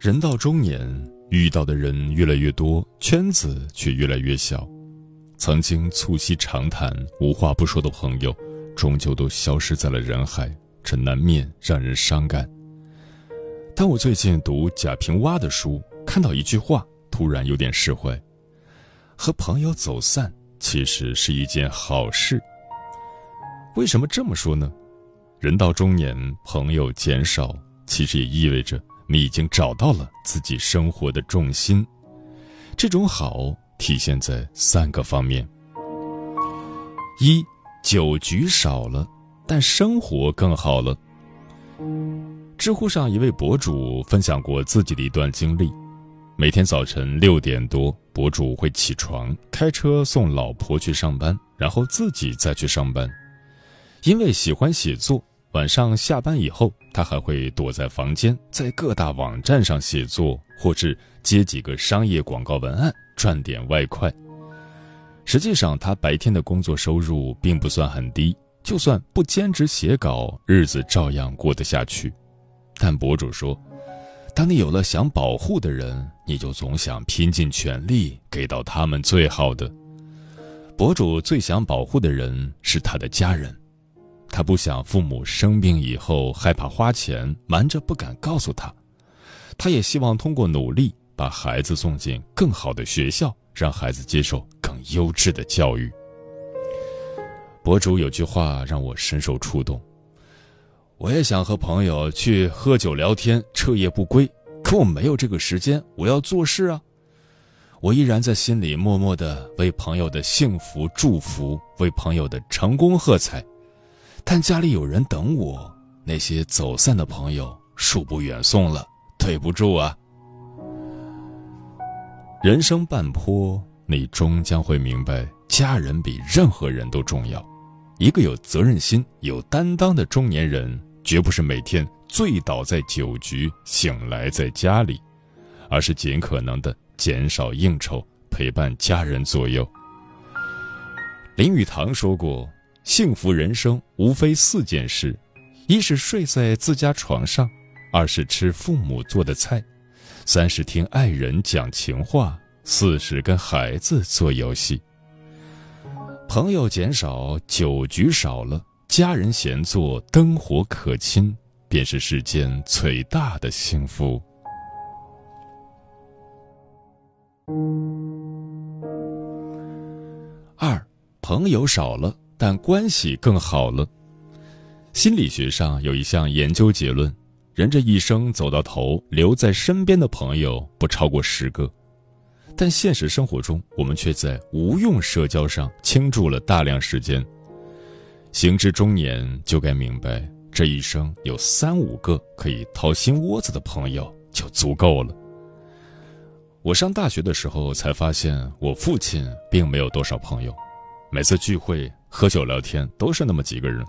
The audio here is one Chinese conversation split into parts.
人到中年，遇到的人越来越多，圈子却越来越小。曾经促膝长谈、无话不说的朋友，终究都消失在了人海，这难免让人伤感。但我最近读贾平凹的书，看到一句话，突然有点释怀：和朋友走散，其实是一件好事。为什么这么说呢？人到中年，朋友减少，其实也意味着。你已经找到了自己生活的重心，这种好体现在三个方面：一，酒局少了，但生活更好了。知乎上一位博主分享过自己的一段经历：每天早晨六点多，博主会起床，开车送老婆去上班，然后自己再去上班。因为喜欢写作。晚上下班以后，他还会躲在房间，在各大网站上写作，或是接几个商业广告文案，赚点外快。实际上，他白天的工作收入并不算很低，就算不兼职写稿，日子照样过得下去。但博主说，当你有了想保护的人，你就总想拼尽全力给到他们最好的。博主最想保护的人是他的家人。他不想父母生病以后害怕花钱，瞒着不敢告诉他。他也希望通过努力把孩子送进更好的学校，让孩子接受更优质的教育。博主有句话让我深受触动：我也想和朋友去喝酒聊天，彻夜不归，可我没有这个时间，我要做事啊。我依然在心里默默的为朋友的幸福祝福，为朋友的成功喝彩。但家里有人等我，那些走散的朋友恕不远送了，对不住啊！人生半坡，你终将会明白，家人比任何人都重要。一个有责任心、有担当的中年人，绝不是每天醉倒在酒局，醒来在家里，而是尽可能的减少应酬，陪伴家人左右。林语堂说过。幸福人生无非四件事：一是睡在自家床上，二是吃父母做的菜，三是听爱人讲情话，四是跟孩子做游戏。朋友减少，酒局少了，家人闲坐，灯火可亲，便是世间最大的幸福。二，朋友少了。但关系更好了。心理学上有一项研究结论：人这一生走到头，留在身边的朋友不超过十个。但现实生活中，我们却在无用社交上倾注了大量时间。行至中年，就该明白，这一生有三五个可以掏心窝子的朋友就足够了。我上大学的时候才发现，我父亲并没有多少朋友，每次聚会。喝酒聊天都是那么几个人，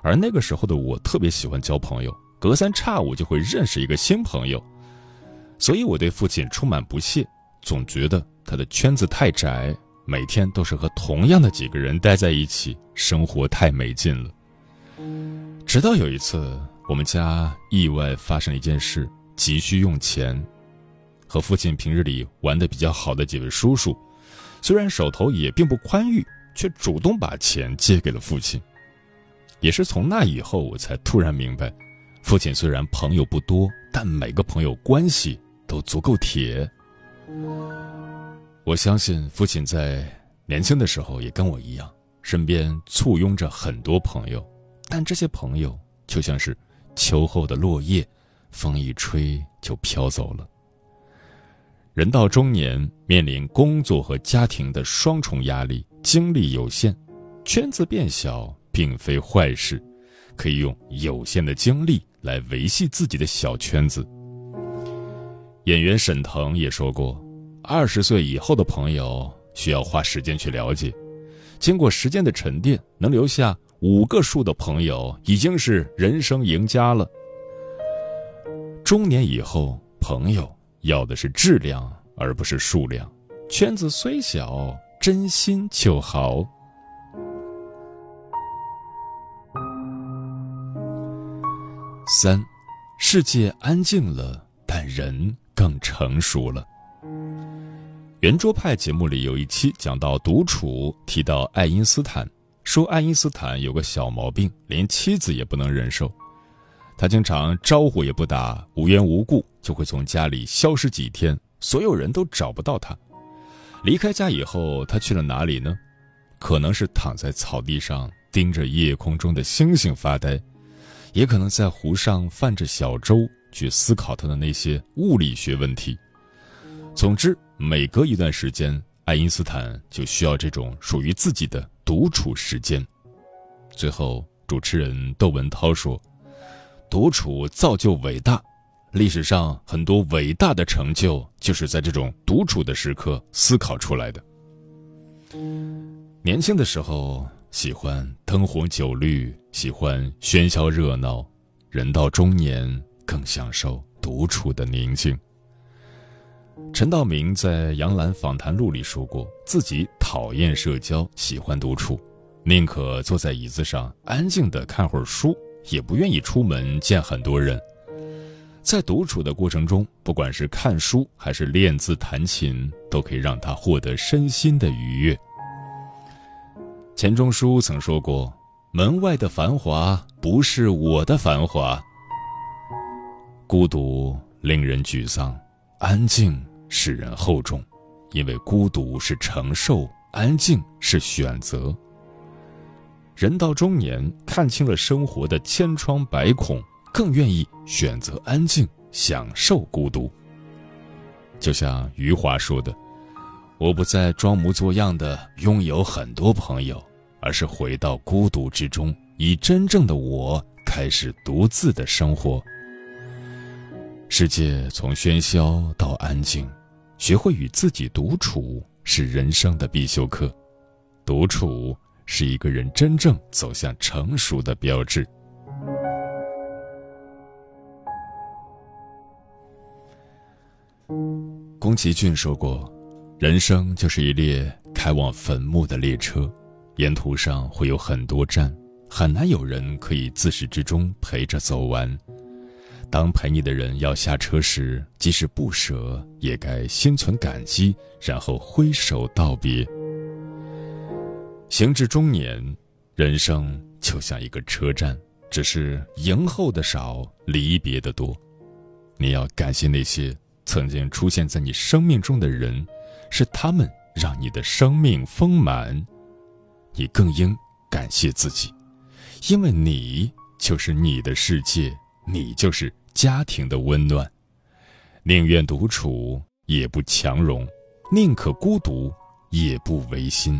而那个时候的我特别喜欢交朋友，隔三差五就会认识一个新朋友，所以我对父亲充满不屑，总觉得他的圈子太窄，每天都是和同样的几个人待在一起，生活太没劲了。直到有一次，我们家意外发生了一件事，急需用钱，和父亲平日里玩的比较好的几位叔叔，虽然手头也并不宽裕。却主动把钱借给了父亲，也是从那以后，我才突然明白，父亲虽然朋友不多，但每个朋友关系都足够铁。我相信父亲在年轻的时候也跟我一样，身边簇拥着很多朋友，但这些朋友就像是秋后的落叶，风一吹就飘走了。人到中年，面临工作和家庭的双重压力，精力有限，圈子变小并非坏事，可以用有限的精力来维系自己的小圈子。演员沈腾也说过。二十岁以后的朋友需要花时间去了解，经过时间的沉淀，能留下五个数的朋友已经是人生赢家了。中年以后，朋友要的是质量而不是数量，圈子虽小，真心就好。三，世界安静了，但人更成熟了。圆桌派节目里有一期讲到独处，提到爱因斯坦，说爱因斯坦有个小毛病，连妻子也不能忍受。他经常招呼也不打，无缘无故就会从家里消失几天，所有人都找不到他。离开家以后，他去了哪里呢？可能是躺在草地上盯着夜空中的星星发呆，也可能在湖上泛着小舟去思考他的那些物理学问题。总之。每隔一段时间，爱因斯坦就需要这种属于自己的独处时间。最后，主持人窦文涛说：“独处造就伟大，历史上很多伟大的成就就是在这种独处的时刻思考出来的。”年轻的时候喜欢灯红酒绿，喜欢喧嚣热闹；人到中年更享受独处的宁静。陈道明在《杨澜访谈录》里说过，自己讨厌社交，喜欢独处，宁可坐在椅子上安静的看会儿书，也不愿意出门见很多人。在独处的过程中，不管是看书还是练字弹琴，都可以让他获得身心的愉悦。钱钟书曾说过：“门外的繁华不是我的繁华。”孤独令人沮丧，安静。使人厚重，因为孤独是承受，安静是选择。人到中年，看清了生活的千疮百孔，更愿意选择安静，享受孤独。就像余华说的：“我不再装模作样的拥有很多朋友，而是回到孤独之中，以真正的我开始独自的生活。世界从喧嚣到安静。”学会与自己独处是人生的必修课，独处是一个人真正走向成熟的标志。宫崎骏说过：“人生就是一列开往坟墓的列车，沿途上会有很多站，很难有人可以自始至终陪着走完。”当陪你的人要下车时，即使不舍，也该心存感激，然后挥手道别。行至中年，人生就像一个车站，只是迎候的少，离别的多。你要感谢那些曾经出现在你生命中的人，是他们让你的生命丰满。你更应感谢自己，因为你就是你的世界，你就是。家庭的温暖，宁愿独处也不强融，宁可孤独也不违心。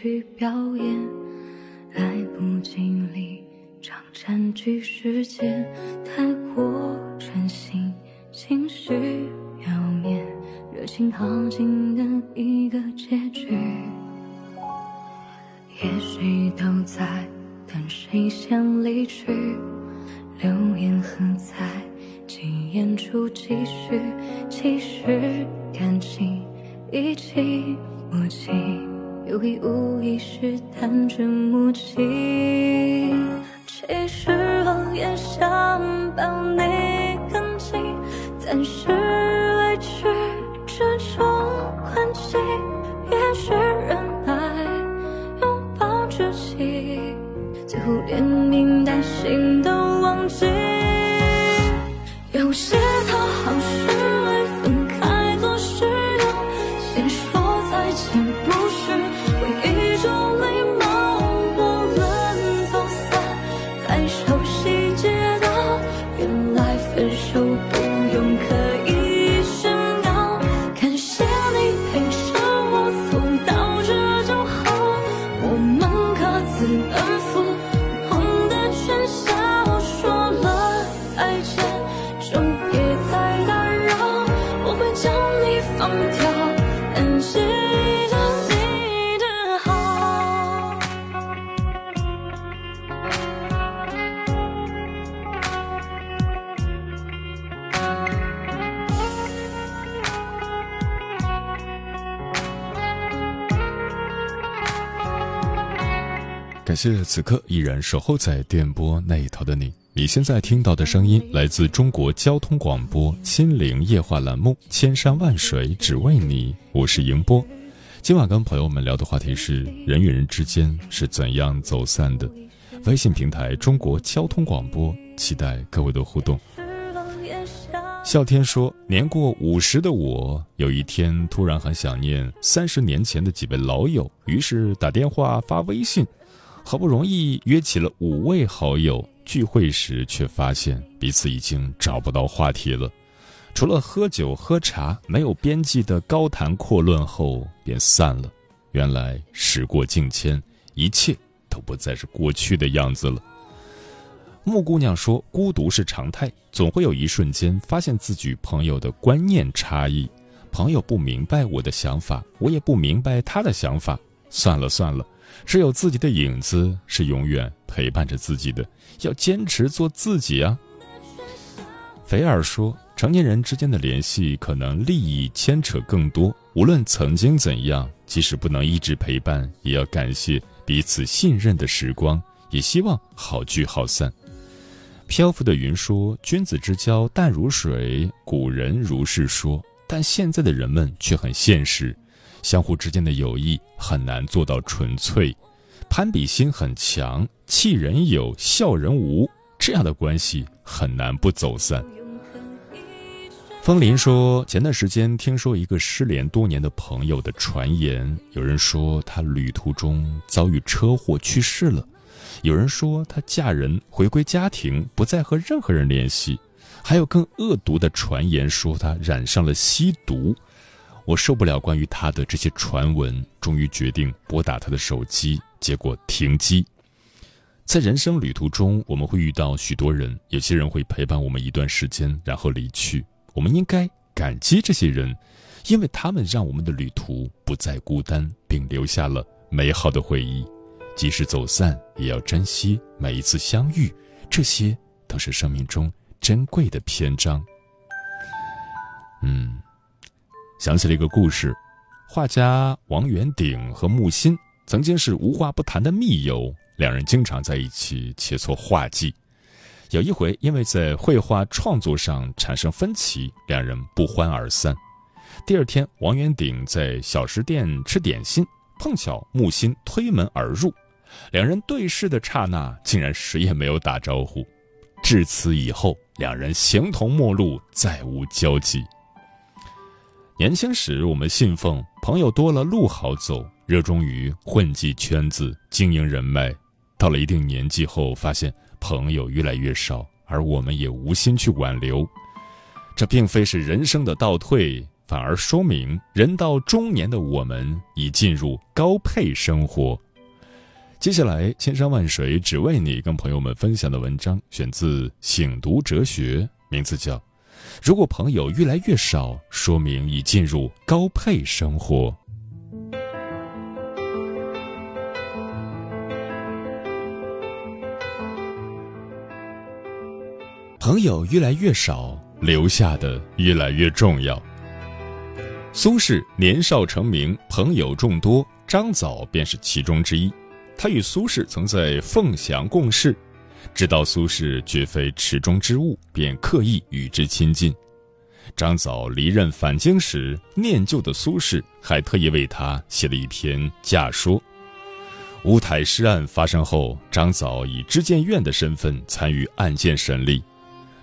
去表演，来不及离场。占据时间太过专心，情绪表面，热情耗尽的一个结局。也许都在等谁先离去，留言何在？几言处继续，其实感情已经默契。有意无意是单纯无情。其实我也想抱你更近，暂时维持这种关系。也许人爱拥抱着起，最后连名带姓都忘记。有些讨好谢此刻依然守候在电波那一头的你。你现在听到的声音来自中国交通广播《心灵夜话》栏目《千山万水只为你》，我是迎波。今晚跟朋友们聊的话题是人与人之间是怎样走散的。微信平台中国交通广播，期待各位的互动。笑天说：“年过五十的我，有一天突然很想念三十年前的几位老友，于是打电话发微信，好不容易约起了五位好友。聚会时却发现彼此已经找不到话题了，除了喝酒喝茶，没有边际的高谈阔论后便散了。原来时过境迁，一切都不再是过去的样子了。”木姑娘说：“孤独是常态，总会有一瞬间发现自己与朋友的观念差异，朋友不明白我的想法，我也不明白他的想法。算了算了，只有自己的影子是永远陪伴着自己的，要坚持做自己啊。”菲尔说：“成年人之间的联系可能利益牵扯更多，无论曾经怎样，即使不能一直陪伴，也要感谢彼此信任的时光，也希望好聚好散。”漂浮的云说：“君子之交淡如水，古人如是说。但现在的人们却很现实，相互之间的友谊很难做到纯粹，攀比心很强，气人有，笑人无，这样的关系很难不走散。”风林说：“前段时间听说一个失联多年的朋友的传言，有人说他旅途中遭遇车祸去世了。”有人说她嫁人回归家庭，不再和任何人联系；还有更恶毒的传言说他染上了吸毒。我受不了关于他的这些传闻，终于决定拨打他的手机，结果停机。在人生旅途中，我们会遇到许多人，有些人会陪伴我们一段时间，然后离去。我们应该感激这些人，因为他们让我们的旅途不再孤单，并留下了美好的回忆。即使走散，也要珍惜每一次相遇，这些都是生命中珍贵的篇章。嗯，想起了一个故事，画家王元鼎和木心曾经是无话不谈的密友，两人经常在一起切磋画技。有一回，因为在绘画创作上产生分歧，两人不欢而散。第二天，王元鼎在小食店吃点心，碰巧木心推门而入。两人对视的刹那，竟然谁也没有打招呼。至此以后，两人形同陌路，再无交集。年轻时，我们信奉朋友多了路好走，热衷于混迹圈子、经营人脉。到了一定年纪后，发现朋友越来越少，而我们也无心去挽留。这并非是人生的倒退，反而说明人到中年的我们已进入高配生活。接下来，千山万水只为你，跟朋友们分享的文章选自《醒读哲学》，名字叫《如果朋友越来越少，说明已进入高配生活》。朋友越来越少，留下的越来越重要。苏轼年少成名，朋友众多，张藻便是其中之一。他与苏轼曾在凤翔共事，知道苏轼绝非池中之物，便刻意与之亲近。张藻离任返京时，念旧的苏轼还特意为他写了一篇假说。乌台诗案发生后，张藻以知谏院的身份参与案件审理。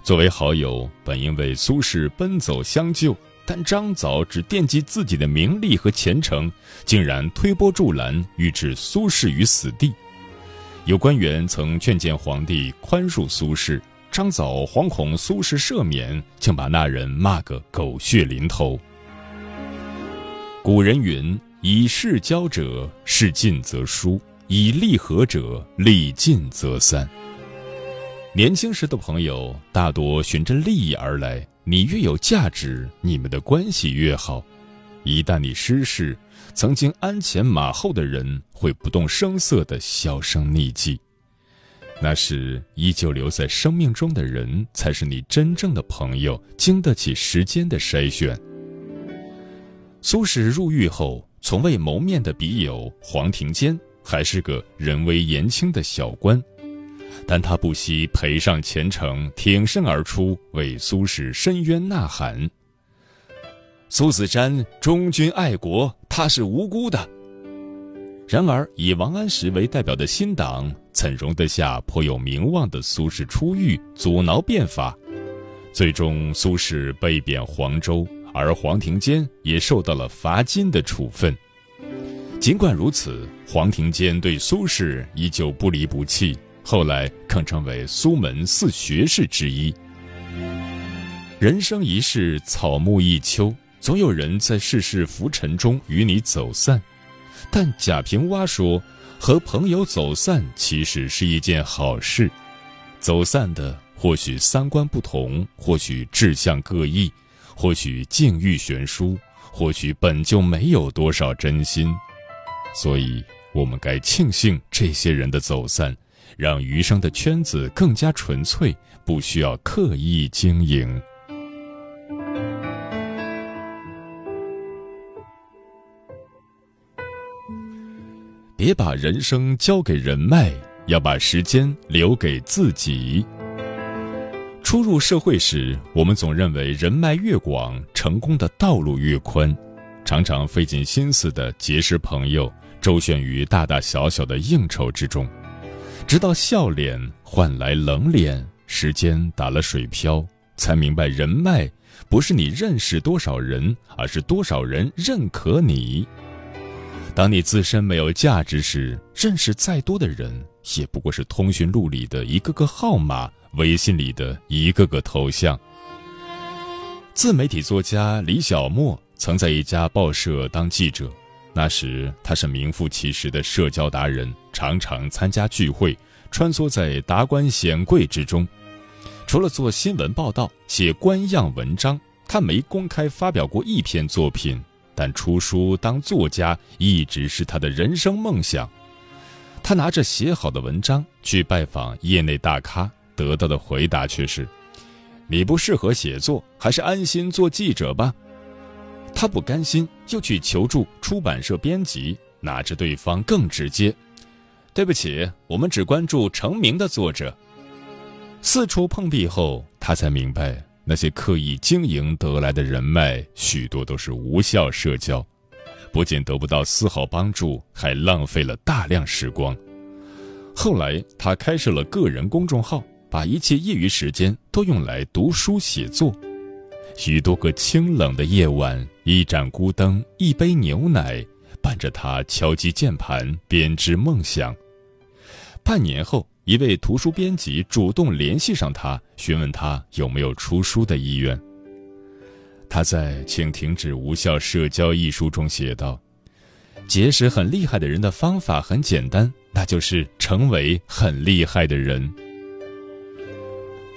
作为好友，本应为苏轼奔走相救，但张藻只惦记自己的名利和前程，竟然推波助澜，欲置苏轼于死地。有官员曾劝谏皇帝宽恕苏轼。张藻惶恐苏轼赦免，竟把那人骂个狗血淋头。古人云：“以势交者，势尽则疏；以利合者，利尽则散。”年轻时的朋友大多循着利益而来，你越有价值，你们的关系越好。一旦你失势，曾经鞍前马后的人会不动声色地销声匿迹。那是依旧留在生命中的人，才是你真正的朋友，经得起时间的筛选。苏轼入狱后，从未谋面的笔友黄庭坚，还是个人微言轻的小官，但他不惜赔上前程，挺身而出，为苏轼伸冤呐喊。苏子瞻忠君爱国，他是无辜的。然而，以王安石为代表的新党怎容得下颇有名望的苏轼出狱阻挠变法？最终，苏轼被贬黄州，而黄庭坚也受到了罚金的处分。尽管如此，黄庭坚对苏轼依旧不离不弃，后来更成为苏门四学士之一。人生一世，草木一秋，总有人在世事浮沉中与你走散。但贾平凹说，和朋友走散其实是一件好事。走散的或许三观不同，或许志向各异，或许境遇悬殊，或许本就没有多少真心。所以，我们该庆幸这些人的走散，让余生的圈子更加纯粹，不需要刻意经营。别把人生交给人脉，要把时间留给自己。初入社会时，我们总认为人脉越广，成功的道路越宽，常常费尽心思的结识朋友，周旋于大大小小的应酬之中，直到笑脸换来冷脸，时间打了水漂，才明白人脉不是你认识多少人，而是多少人认可你。当你自身没有价值时，认识再多的人，也不过是通讯录里的一个个号码，微信里的一个个头像。自媒体作家李小莫曾在一家报社当记者，那时他是名副其实的社交达人，常常参加聚会，穿梭在达官显贵之中。除了做新闻报道、写官样文章，他没公开发表过一篇作品。但出书当作家一直是他的人生梦想。他拿着写好的文章去拜访业内大咖，得到的回答却是：“你不适合写作，还是安心做记者吧。”他不甘心，又去求助出版社编辑，哪知对方更直接：“对不起，我们只关注成名的作者。”四处碰壁后，他才明白。那些刻意经营得来的人脉，许多都是无效社交，不仅得不到丝毫帮助，还浪费了大量时光。后来，他开设了个人公众号，把一切业余时间都用来读书写作。许多个清冷的夜晚，一盏孤灯，一杯牛奶，伴着他敲击键盘，编织梦想。半年后。一位图书编辑主动联系上他，询问他有没有出书的意愿。他在《请停止无效社交》一书中写道：“结识很厉害的人的方法很简单，那就是成为很厉害的人。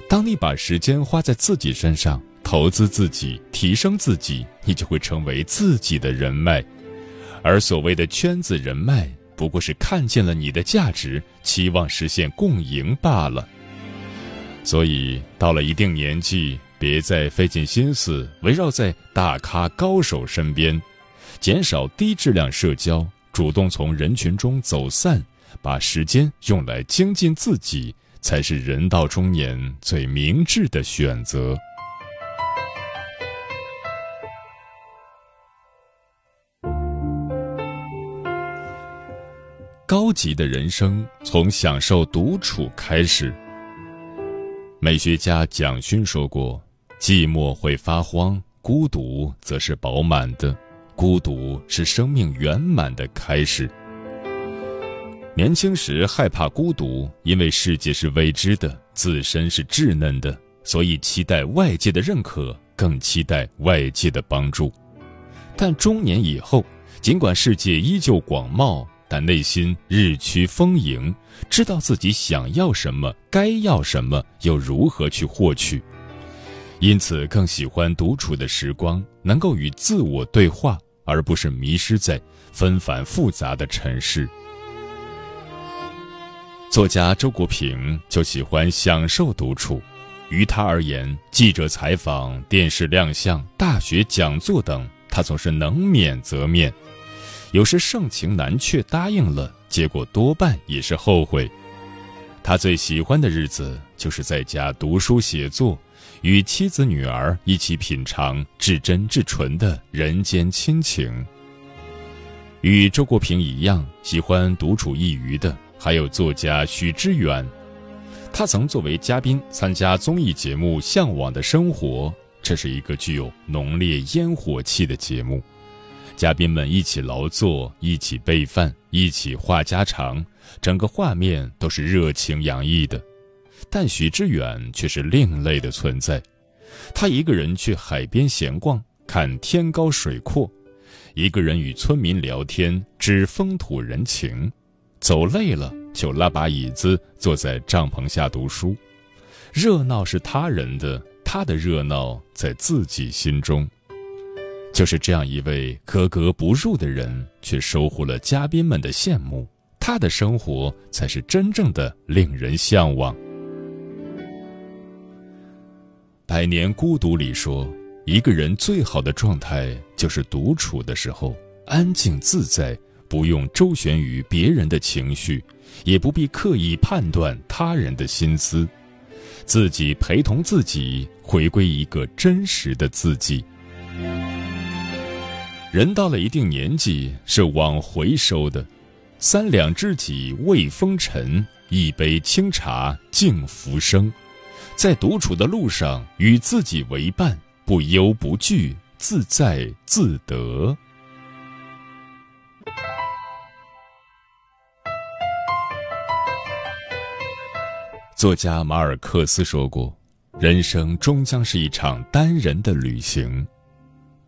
当你把时间花在自己身上，投资自己，提升自己，你就会成为自己的人脉。而所谓的圈子人脉。”不过是看见了你的价值，期望实现共赢罢了。所以到了一定年纪，别再费尽心思围绕在大咖高手身边，减少低质量社交，主动从人群中走散，把时间用来精进自己，才是人到中年最明智的选择。高级的人生从享受独处开始。美学家蒋勋说过：“寂寞会发慌，孤独则是饱满的。孤独是生命圆满的开始。”年轻时害怕孤独，因为世界是未知的，自身是稚嫩的，所以期待外界的认可，更期待外界的帮助。但中年以后，尽管世界依旧广袤。但内心日趋丰盈，知道自己想要什么，该要什么，又如何去获取，因此更喜欢独处的时光，能够与自我对话，而不是迷失在纷繁复杂的尘世。作家周国平就喜欢享受独处，于他而言，记者采访、电视亮相、大学讲座等，他总是能免则免。有时盛情难却，答应了，结果多半也是后悔。他最喜欢的日子就是在家读书写作，与妻子女儿一起品尝至真至纯的人间亲情。与周国平一样喜欢独处一隅的，还有作家许知远。他曾作为嘉宾参加综艺节目《向往的生活》，这是一个具有浓烈烟火气的节目。嘉宾们一起劳作，一起备饭，一起话家常，整个画面都是热情洋溢的。但许知远却是另类的存在，他一个人去海边闲逛，看天高水阔；一个人与村民聊天，知风土人情；走累了就拉把椅子坐在帐篷下读书。热闹是他人的，他的热闹在自己心中。就是这样一位格格不入的人，却收获了嘉宾们的羡慕。他的生活才是真正的令人向往。《百年孤独》里说，一个人最好的状态就是独处的时候，安静自在，不用周旋于别人的情绪，也不必刻意判断他人的心思，自己陪同自己，回归一个真实的自己。人到了一定年纪是往回收的，三两知己慰风尘，一杯清茶敬浮生。在独处的路上，与自己为伴，不忧不惧，自在自得。作家马尔克斯说过：“人生终将是一场单人的旅行。”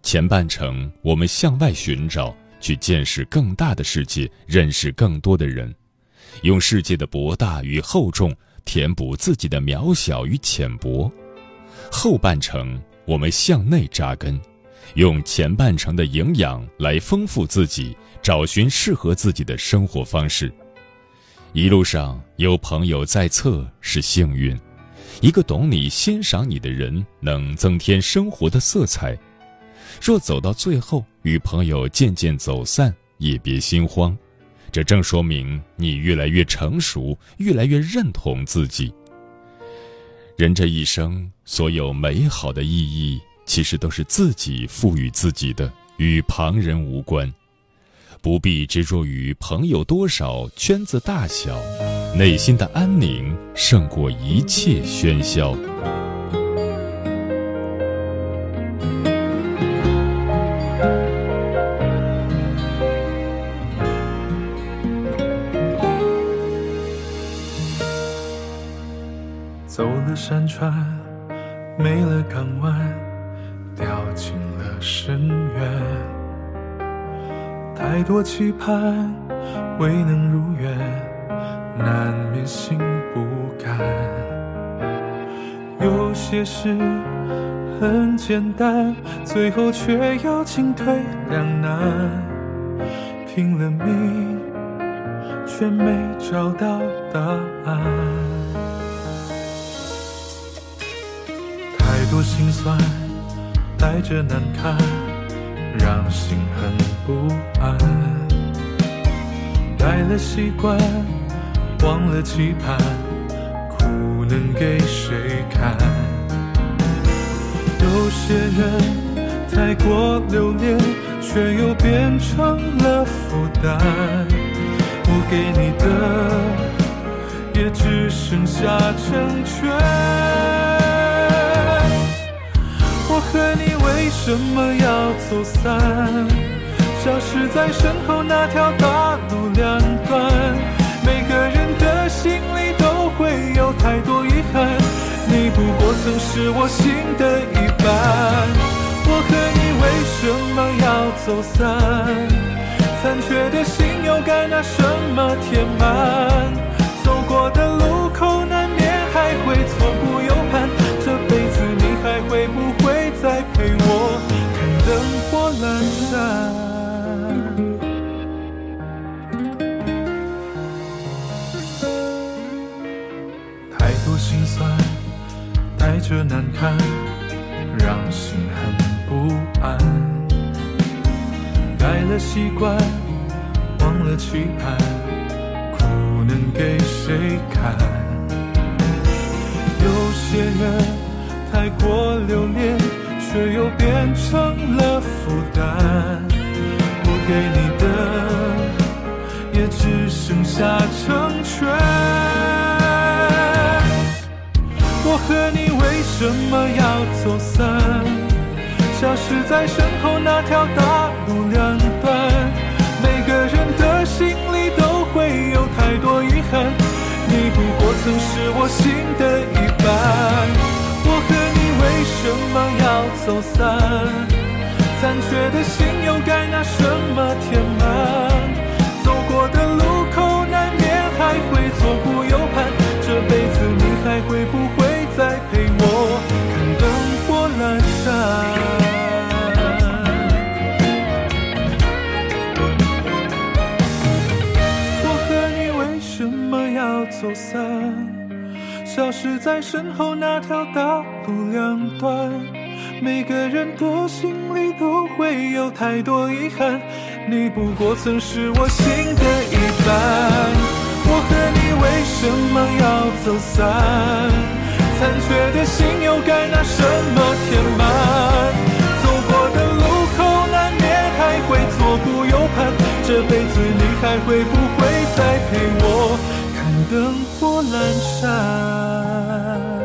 前半程，我们向外寻找，去见识更大的世界，认识更多的人，用世界的博大与厚重填补自己的渺小与浅薄。后半程，我们向内扎根，用前半程的营养来丰富自己，找寻适合自己的生活方式。一路上有朋友在侧是幸运，一个懂你、欣赏你的人，能增添生活的色彩。若走到最后，与朋友渐渐走散，也别心慌，这正说明你越来越成熟，越来越认同自己。人这一生，所有美好的意义，其实都是自己赋予自己的，与旁人无关。不必执着于朋友多少、圈子大小，内心的安宁胜过一切喧嚣。山川没了港湾，掉进了深渊。太多期盼未能如愿，难免心不甘。有些事很简单，最后却要进退两难。拼了命，却没找到答案。心酸，带着难堪，让心很不安。改了习惯，忘了期盼，苦能给谁看？有些人太过留恋，却又变成了负担。我给你的，也只剩下成全。我和你为什么要走散？消失在身后那条大路两端。每个人的心里都会有太多遗憾，你不过曾是我心的一半。我和你为什么要走散？残缺的心又该拿什么填满？太多心酸，带着难堪，让心很不安。改了习惯，忘了期盼，苦能给谁看？有些人太过留恋，却又变成了负担。我给你的，也只剩下成全。我和你为什么要走散？消失在身后那条大路两端。每个人的心里都会有太多遗憾，你不过曾是我心的一半。我和你为什么要走散？残缺的心又该拿什么填满？走过的路口难免还会左顾右盼，这辈子你还会不会再陪我看灯火阑珊？我和你为什么要走散？消失在身后那条大路两端。每个人的心里都会有太多遗憾，你不过曾是我心的一半。我和你为什么要走散？残缺的心又该拿什么填满？走过的路口难免还会左顾右盼，这辈子你还会不会再陪我灯火阑珊。